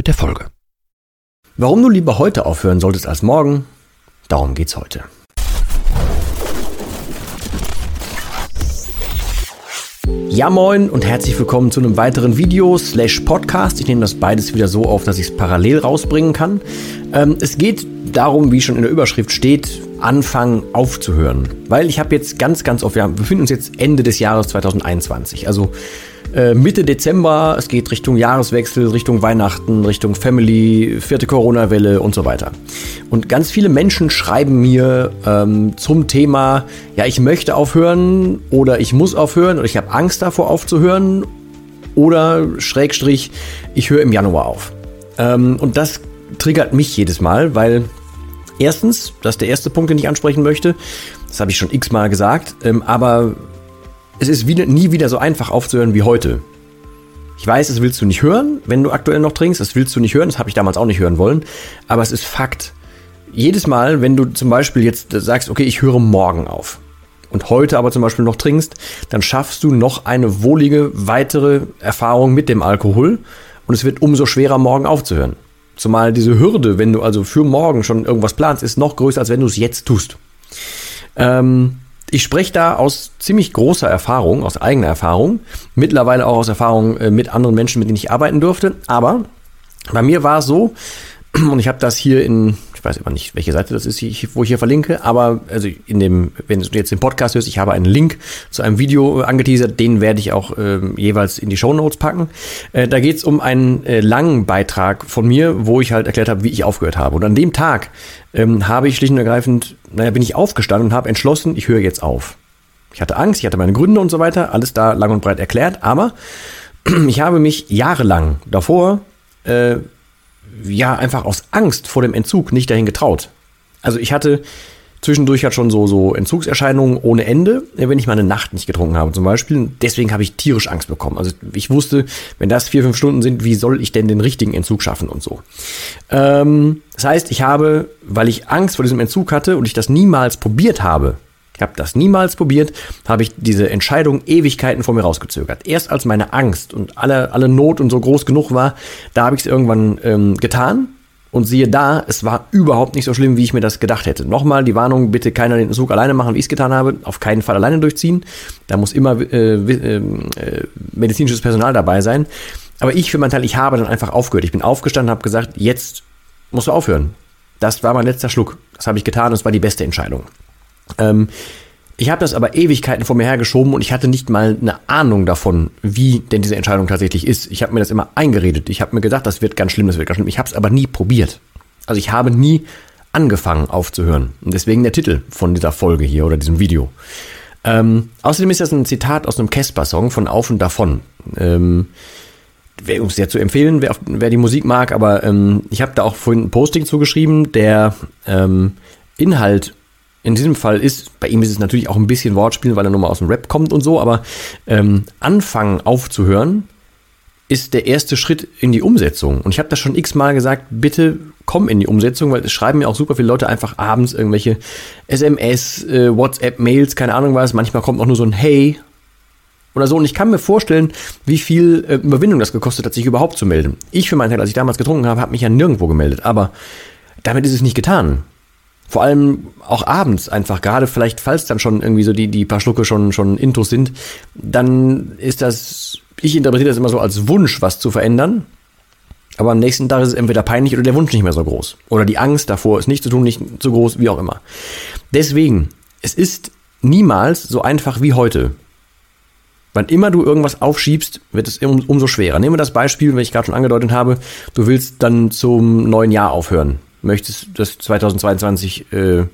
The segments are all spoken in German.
mit der Folge. Warum du lieber heute aufhören solltest als morgen, darum geht's heute. Ja moin und herzlich willkommen zu einem weiteren Video slash Podcast. Ich nehme das beides wieder so auf, dass ich es parallel rausbringen kann. Ähm, es geht darum, wie schon in der Überschrift steht, anfangen aufzuhören. Weil ich habe jetzt ganz, ganz oft, wir befinden uns jetzt Ende des Jahres 2021. Also äh, Mitte Dezember, es geht Richtung Jahreswechsel, Richtung Weihnachten, Richtung Family, vierte Corona-Welle und so weiter. Und ganz viele Menschen schreiben mir ähm, zum Thema, ja, ich möchte aufhören oder ich muss aufhören oder ich habe Angst davor aufzuhören oder Schrägstrich, ich höre im Januar auf. Ähm, und das triggert mich jedes Mal, weil erstens, das ist der erste Punkt, den ich ansprechen möchte, das habe ich schon x-mal gesagt, ähm, aber es ist wieder, nie wieder so einfach aufzuhören wie heute. Ich weiß, das willst du nicht hören, wenn du aktuell noch trinkst. Das willst du nicht hören. Das habe ich damals auch nicht hören wollen. Aber es ist Fakt. Jedes Mal, wenn du zum Beispiel jetzt sagst, okay, ich höre morgen auf und heute aber zum Beispiel noch trinkst, dann schaffst du noch eine wohlige weitere Erfahrung mit dem Alkohol und es wird umso schwerer, morgen aufzuhören. Zumal diese Hürde, wenn du also für morgen schon irgendwas planst, ist noch größer, als wenn du es jetzt tust. Ähm, ich spreche da aus ziemlich großer Erfahrung, aus eigener Erfahrung, mittlerweile auch aus Erfahrung äh, mit anderen Menschen, mit denen ich arbeiten durfte. Aber bei mir war es so, und ich habe das hier in, ich weiß immer nicht, welche Seite das ist, wo ich hier verlinke, aber also in dem, wenn du jetzt den Podcast hörst, ich habe einen Link zu einem Video angeteasert, den werde ich auch äh, jeweils in die Show Notes packen. Äh, da geht es um einen äh, langen Beitrag von mir, wo ich halt erklärt habe, wie ich aufgehört habe. Und an dem Tag ähm, habe ich schlicht und ergreifend, naja, bin ich aufgestanden und habe entschlossen, ich höre jetzt auf. Ich hatte Angst, ich hatte meine Gründe und so weiter, alles da lang und breit erklärt, aber ich habe mich jahrelang davor äh, ja einfach aus Angst vor dem Entzug nicht dahin getraut. Also ich hatte zwischendurch halt schon so, so Entzugserscheinungen ohne Ende, wenn ich mal eine Nacht nicht getrunken habe zum Beispiel. Deswegen habe ich tierisch Angst bekommen. Also ich wusste, wenn das vier, fünf Stunden sind, wie soll ich denn den richtigen Entzug schaffen und so. Ähm, das heißt, ich habe, weil ich Angst vor diesem Entzug hatte und ich das niemals probiert habe, habe das niemals probiert, habe ich diese Entscheidung Ewigkeiten vor mir rausgezögert. Erst als meine Angst und alle, alle Not und so groß genug war, da habe ich es irgendwann ähm, getan. Und siehe da, es war überhaupt nicht so schlimm, wie ich mir das gedacht hätte. Nochmal die Warnung, bitte keiner den Zug alleine machen, wie ich es getan habe. Auf keinen Fall alleine durchziehen. Da muss immer äh, äh, medizinisches Personal dabei sein. Aber ich für meinen Teil, ich habe dann einfach aufgehört. Ich bin aufgestanden und habe gesagt, jetzt musst du aufhören. Das war mein letzter Schluck. Das habe ich getan und es war die beste Entscheidung. Ähm, ich habe das aber Ewigkeiten vor mir hergeschoben und ich hatte nicht mal eine Ahnung davon, wie denn diese Entscheidung tatsächlich ist. Ich habe mir das immer eingeredet. Ich habe mir gedacht, das wird ganz schlimm, das wird ganz schlimm. Ich habe es aber nie probiert. Also ich habe nie angefangen aufzuhören. Und deswegen der Titel von dieser Folge hier oder diesem Video. Ähm, außerdem ist das ein Zitat aus einem Casper-Song von Auf und Davon. Ähm, um es sehr zu empfehlen, wer, wer, die Musik mag, aber ähm, ich habe da auch vorhin ein Posting zugeschrieben, der ähm, Inhalt in diesem Fall ist, bei ihm ist es natürlich auch ein bisschen Wortspiel, weil er nur mal aus dem Rap kommt und so, aber ähm, anfangen aufzuhören ist der erste Schritt in die Umsetzung. Und ich habe das schon x-mal gesagt, bitte komm in die Umsetzung, weil es schreiben mir auch super viele Leute einfach abends irgendwelche SMS, äh, WhatsApp-Mails, keine Ahnung was. Manchmal kommt auch nur so ein Hey oder so. Und ich kann mir vorstellen, wie viel äh, Überwindung das gekostet hat, sich überhaupt zu melden. Ich für meinen Teil, als ich damals getrunken habe, habe mich ja nirgendwo gemeldet. Aber damit ist es nicht getan vor allem auch abends einfach, gerade vielleicht, falls dann schon irgendwie so die, die paar Schlucke schon, schon Intos sind, dann ist das, ich interpretiere das immer so als Wunsch, was zu verändern. Aber am nächsten Tag ist es entweder peinlich oder der Wunsch nicht mehr so groß. Oder die Angst davor, es nicht zu tun, nicht so groß, wie auch immer. Deswegen, es ist niemals so einfach wie heute. Wann immer du irgendwas aufschiebst, wird es um, umso schwerer. Nehmen wir das Beispiel, wenn ich gerade schon angedeutet habe, du willst dann zum neuen Jahr aufhören möchtest das 2022 äh,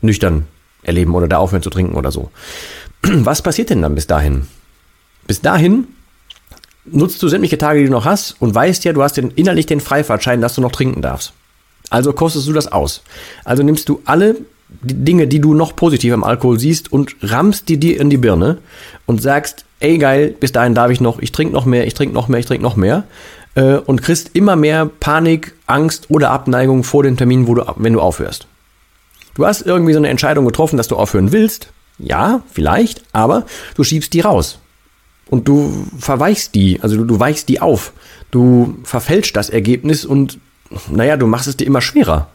nüchtern erleben oder da aufhören zu trinken oder so. Was passiert denn dann bis dahin? Bis dahin nutzt du sämtliche Tage, die du noch hast und weißt ja, du hast den, innerlich den Freifahrtschein, dass du noch trinken darfst. Also kostest du das aus. Also nimmst du alle Dinge, die du noch positiv am Alkohol siehst und rammst die dir in die Birne und sagst, ey geil, bis dahin darf ich noch, ich trinke noch mehr, ich trinke noch mehr, ich trinke noch mehr äh, und kriegst immer mehr Panik, Angst oder Abneigung vor dem Termin, wo du, wenn du aufhörst. Du hast irgendwie so eine Entscheidung getroffen, dass du aufhören willst. Ja, vielleicht, aber du schiebst die raus. Und du verweichst die, also du, du weichst die auf. Du verfälscht das Ergebnis und, naja, du machst es dir immer schwerer.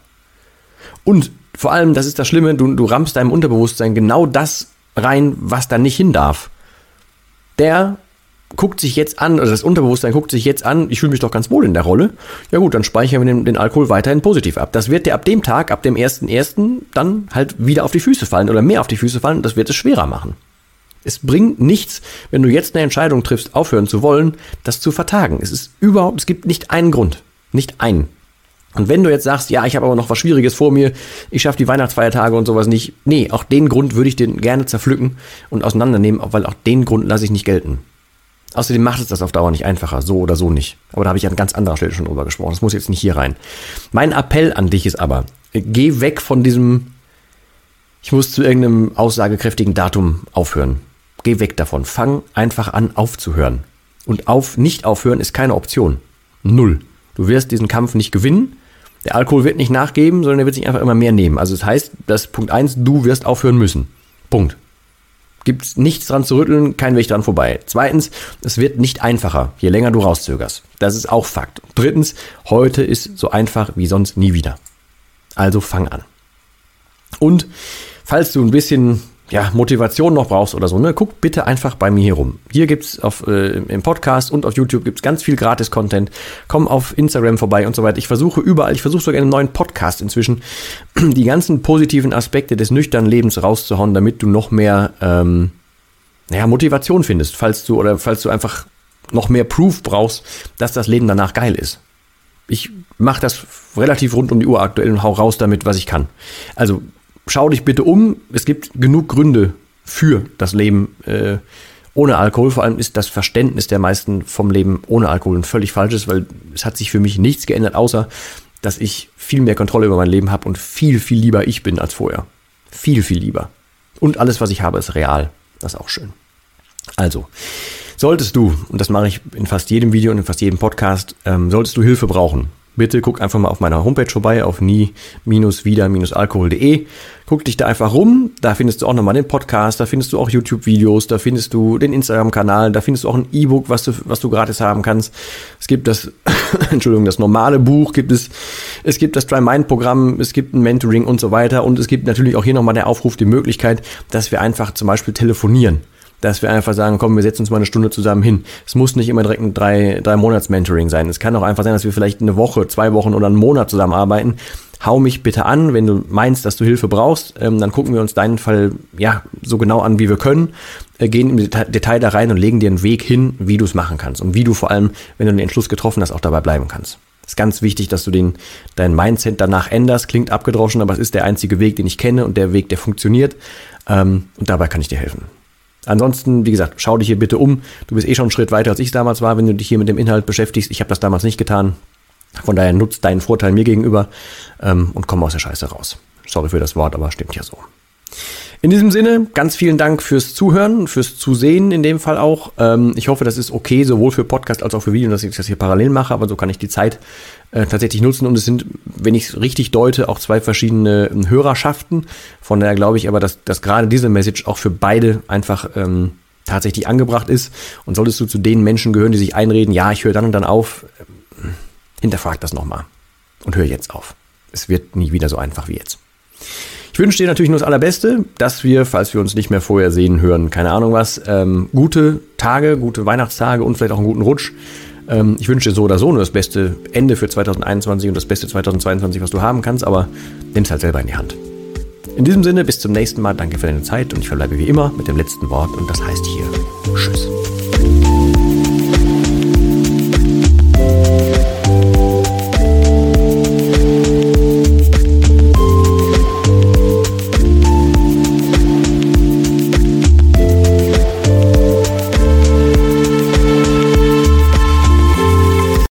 Und vor allem, das ist das Schlimme, du, du rammst deinem Unterbewusstsein genau das rein, was da nicht hin darf. Der guckt sich jetzt an, also das Unterbewusstsein guckt sich jetzt an, ich fühle mich doch ganz wohl in der Rolle. Ja gut, dann speichern wir den, den Alkohol weiterhin positiv ab. Das wird dir ab dem Tag, ab dem 1.1. dann halt wieder auf die Füße fallen oder mehr auf die Füße fallen. Das wird es schwerer machen. Es bringt nichts, wenn du jetzt eine Entscheidung triffst, aufhören zu wollen, das zu vertagen. Es ist überhaupt, es gibt nicht einen Grund. Nicht einen. Und wenn du jetzt sagst, ja, ich habe aber noch was Schwieriges vor mir, ich schaffe die Weihnachtsfeiertage und sowas nicht, nee, auch den Grund würde ich den gerne zerpflücken und auseinandernehmen, weil auch den Grund lasse ich nicht gelten. Außerdem macht es das auf Dauer nicht einfacher, so oder so nicht. Aber da habe ich an ganz anderer Stelle schon drüber gesprochen. Das muss jetzt nicht hier rein. Mein Appell an dich ist aber, geh weg von diesem, ich muss zu irgendeinem aussagekräftigen Datum aufhören. Geh weg davon. Fang einfach an aufzuhören. Und auf, nicht aufhören ist keine Option. Null. Du wirst diesen Kampf nicht gewinnen. Der Alkohol wird nicht nachgeben, sondern er wird sich einfach immer mehr nehmen. Also das heißt, dass Punkt eins, du wirst aufhören müssen. Punkt. Gibt nichts dran zu rütteln, kein Weg dran vorbei. Zweitens, es wird nicht einfacher, je länger du rauszögerst. Das ist auch Fakt. Drittens, heute ist so einfach wie sonst nie wieder. Also fang an. Und falls du ein bisschen ja, Motivation noch brauchst oder so, ne, guck bitte einfach bei mir hier rum. Hier gibt's auf, äh, im Podcast und auf YouTube gibt's ganz viel Gratis-Content. Komm auf Instagram vorbei und so weiter. Ich versuche überall, ich versuche sogar in einem neuen Podcast inzwischen, die ganzen positiven Aspekte des nüchternen Lebens rauszuhauen, damit du noch mehr, ähm, naja, Motivation findest, falls du, oder falls du einfach noch mehr Proof brauchst, dass das Leben danach geil ist. Ich mache das relativ rund um die Uhr aktuell und hau raus damit, was ich kann. Also schau dich bitte um. Es gibt genug Gründe für das Leben äh, ohne Alkohol. Vor allem ist das Verständnis der meisten vom Leben ohne Alkohol ein völlig falsches, weil es hat sich für mich nichts geändert, außer dass ich viel mehr Kontrolle über mein Leben habe und viel, viel lieber ich bin als vorher. Viel, viel lieber. Und alles, was ich habe, ist real. Das ist auch schön. Also, solltest du, und das mache ich in fast jedem Video und in fast jedem Podcast, ähm, solltest du Hilfe brauchen, bitte guck einfach mal auf meiner Homepage vorbei, auf nie-wieder-alkohol.de. Guck dich da einfach rum, da findest du auch nochmal den Podcast, da findest du auch YouTube-Videos, da findest du den Instagram-Kanal, da findest du auch ein E-Book, was du, was du gratis haben kannst. Es gibt das, Entschuldigung, das normale Buch, gibt es, es gibt das Try-Mind-Programm, es gibt ein Mentoring und so weiter und es gibt natürlich auch hier nochmal der Aufruf, die Möglichkeit, dass wir einfach zum Beispiel telefonieren dass wir einfach sagen, komm, wir setzen uns mal eine Stunde zusammen hin. Es muss nicht immer direkt ein drei, drei Monats Mentoring sein. Es kann auch einfach sein, dass wir vielleicht eine Woche, zwei Wochen oder einen Monat zusammenarbeiten. Hau mich bitte an, wenn du meinst, dass du Hilfe brauchst. Ähm, dann gucken wir uns deinen Fall ja so genau an, wie wir können, äh, gehen im Deta Detail da rein und legen dir einen Weg hin, wie du es machen kannst und wie du vor allem, wenn du den Entschluss getroffen hast, auch dabei bleiben kannst. Es ist ganz wichtig, dass du den, dein Mindset danach änderst. Klingt abgedroschen, aber es ist der einzige Weg, den ich kenne und der Weg, der funktioniert. Ähm, und dabei kann ich dir helfen. Ansonsten, wie gesagt, schau dich hier bitte um. Du bist eh schon einen Schritt weiter, als ich damals war, wenn du dich hier mit dem Inhalt beschäftigst. Ich habe das damals nicht getan. Von daher nutzt deinen Vorteil mir gegenüber ähm, und komm aus der Scheiße raus. Sorry für das Wort, aber stimmt ja so. In diesem Sinne, ganz vielen Dank fürs Zuhören, fürs Zusehen in dem Fall auch. Ähm, ich hoffe, das ist okay, sowohl für Podcast als auch für Video, dass ich das hier parallel mache, aber so kann ich die Zeit äh, tatsächlich nutzen. Und es sind, wenn ich es richtig deute, auch zwei verschiedene ähm, Hörerschaften. Von daher glaube ich aber, dass, dass gerade diese Message auch für beide einfach ähm, tatsächlich angebracht ist. Und solltest du zu den Menschen gehören, die sich einreden, ja, ich höre dann und dann auf, äh, hinterfrag das nochmal und hör jetzt auf. Es wird nie wieder so einfach wie jetzt. Ich wünsche dir natürlich nur das Allerbeste, dass wir, falls wir uns nicht mehr vorher sehen, hören, keine Ahnung was, ähm, gute Tage, gute Weihnachtstage und vielleicht auch einen guten Rutsch. Ähm, ich wünsche dir so oder so nur das beste Ende für 2021 und das beste 2022, was du haben kannst, aber nimm es halt selber in die Hand. In diesem Sinne, bis zum nächsten Mal. Danke für deine Zeit und ich verbleibe wie immer mit dem letzten Wort und das heißt hier Tschüss.